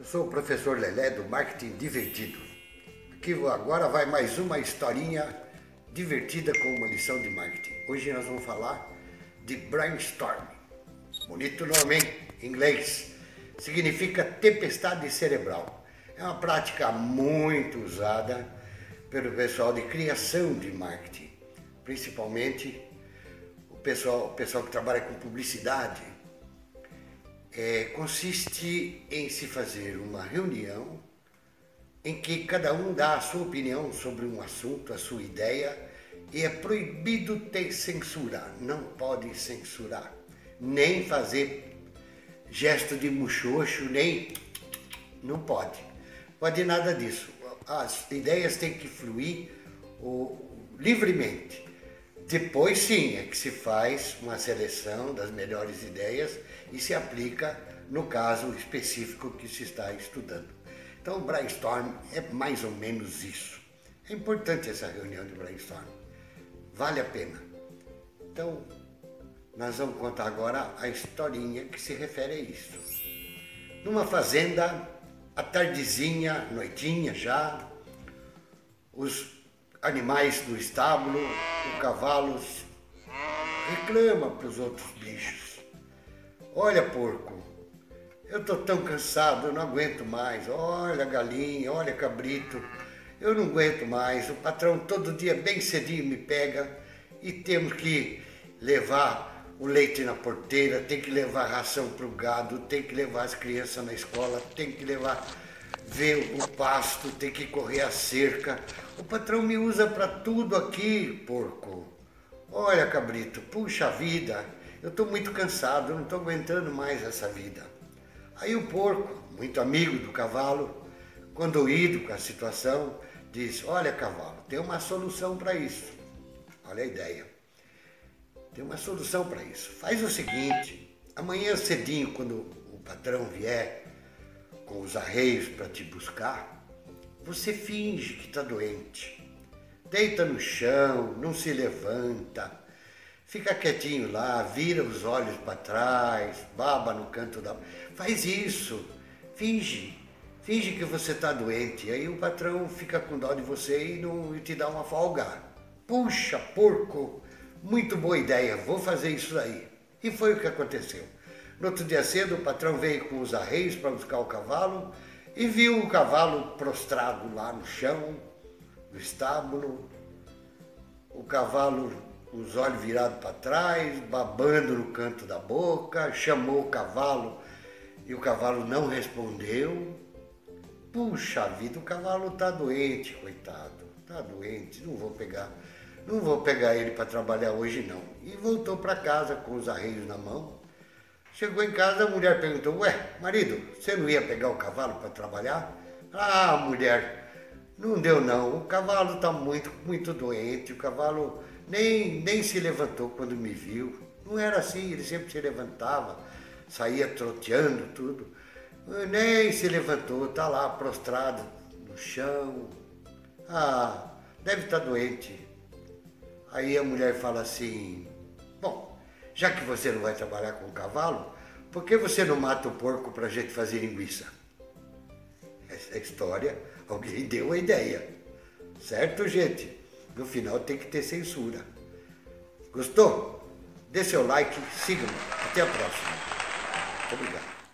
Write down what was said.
Eu sou o professor Lelé do Marketing Divertido. Aqui agora vai mais uma historinha divertida com uma lição de marketing. Hoje nós vamos falar de brainstorm. Bonito nome, hein? Em inglês. Significa tempestade cerebral. É uma prática muito usada pelo pessoal de criação de marketing, principalmente o pessoal, o pessoal que trabalha com publicidade é, consiste em se fazer uma reunião em que cada um dá a sua opinião sobre um assunto, a sua ideia, e é proibido ter censurar, não pode censurar, nem fazer gesto de muxoxo, nem. não pode. Pode nada disso. As ideias têm que fluir livremente. Depois sim é que se faz uma seleção das melhores ideias e se aplica no caso específico que se está estudando. Então o brainstorm é mais ou menos isso. É importante essa reunião de brainstorm. Vale a pena. Então, nós vamos contar agora a historinha que se refere a isso. Numa fazenda, à tardezinha, noitinha já, os animais do estábulo, o cavalo reclama para os outros bichos. Olha, porco, eu tô tão cansado, eu não aguento mais. Olha, galinha, olha, cabrito, eu não aguento mais. O patrão todo dia bem cedinho me pega e temos que levar o leite na porteira, tem que levar ração para o gado, tem que levar as crianças na escola, tem que levar ver o pasto, tem que correr a cerca. O patrão me usa para tudo aqui, porco. Olha, cabrito, puxa vida, eu estou muito cansado, não estou aguentando mais essa vida. Aí o porco, muito amigo do cavalo, condoído com a situação, diz: Olha, cavalo, tem uma solução para isso. Olha a ideia. Tem uma solução para isso. Faz o seguinte: amanhã cedinho, quando o patrão vier com os arreios para te buscar, você finge que está doente. Deita no chão, não se levanta, fica quietinho lá, vira os olhos para trás, baba no canto da. Faz isso, finge, finge que você está doente. Aí o patrão fica com dó de você e, não, e te dá uma folga. Puxa, porco, muito boa ideia, vou fazer isso aí. E foi o que aconteceu. No outro dia cedo, o patrão veio com os arreios para buscar o cavalo e viu o cavalo prostrado lá no chão, no estábulo. O cavalo, os olhos virados para trás, babando no canto da boca, chamou o cavalo e o cavalo não respondeu. Puxa vida, o cavalo está doente, coitado, está doente, não vou pegar, não vou pegar ele para trabalhar hoje não. E voltou para casa com os arreios na mão Chegou em casa, a mulher perguntou: Ué, marido, você não ia pegar o cavalo para trabalhar? Ah, mulher, não deu não. O cavalo está muito, muito doente. O cavalo nem, nem se levantou quando me viu. Não era assim, ele sempre se levantava, saía troteando tudo. Nem se levantou, está lá prostrado no chão. Ah, deve estar tá doente. Aí a mulher fala assim: Bom, já que você não vai trabalhar com cavalo, por que você não mata o porco para a gente fazer linguiça? Essa história, alguém deu a ideia. Certo, gente? No final tem que ter censura. Gostou? Dê seu like, siga-me. Até a próxima. Obrigado.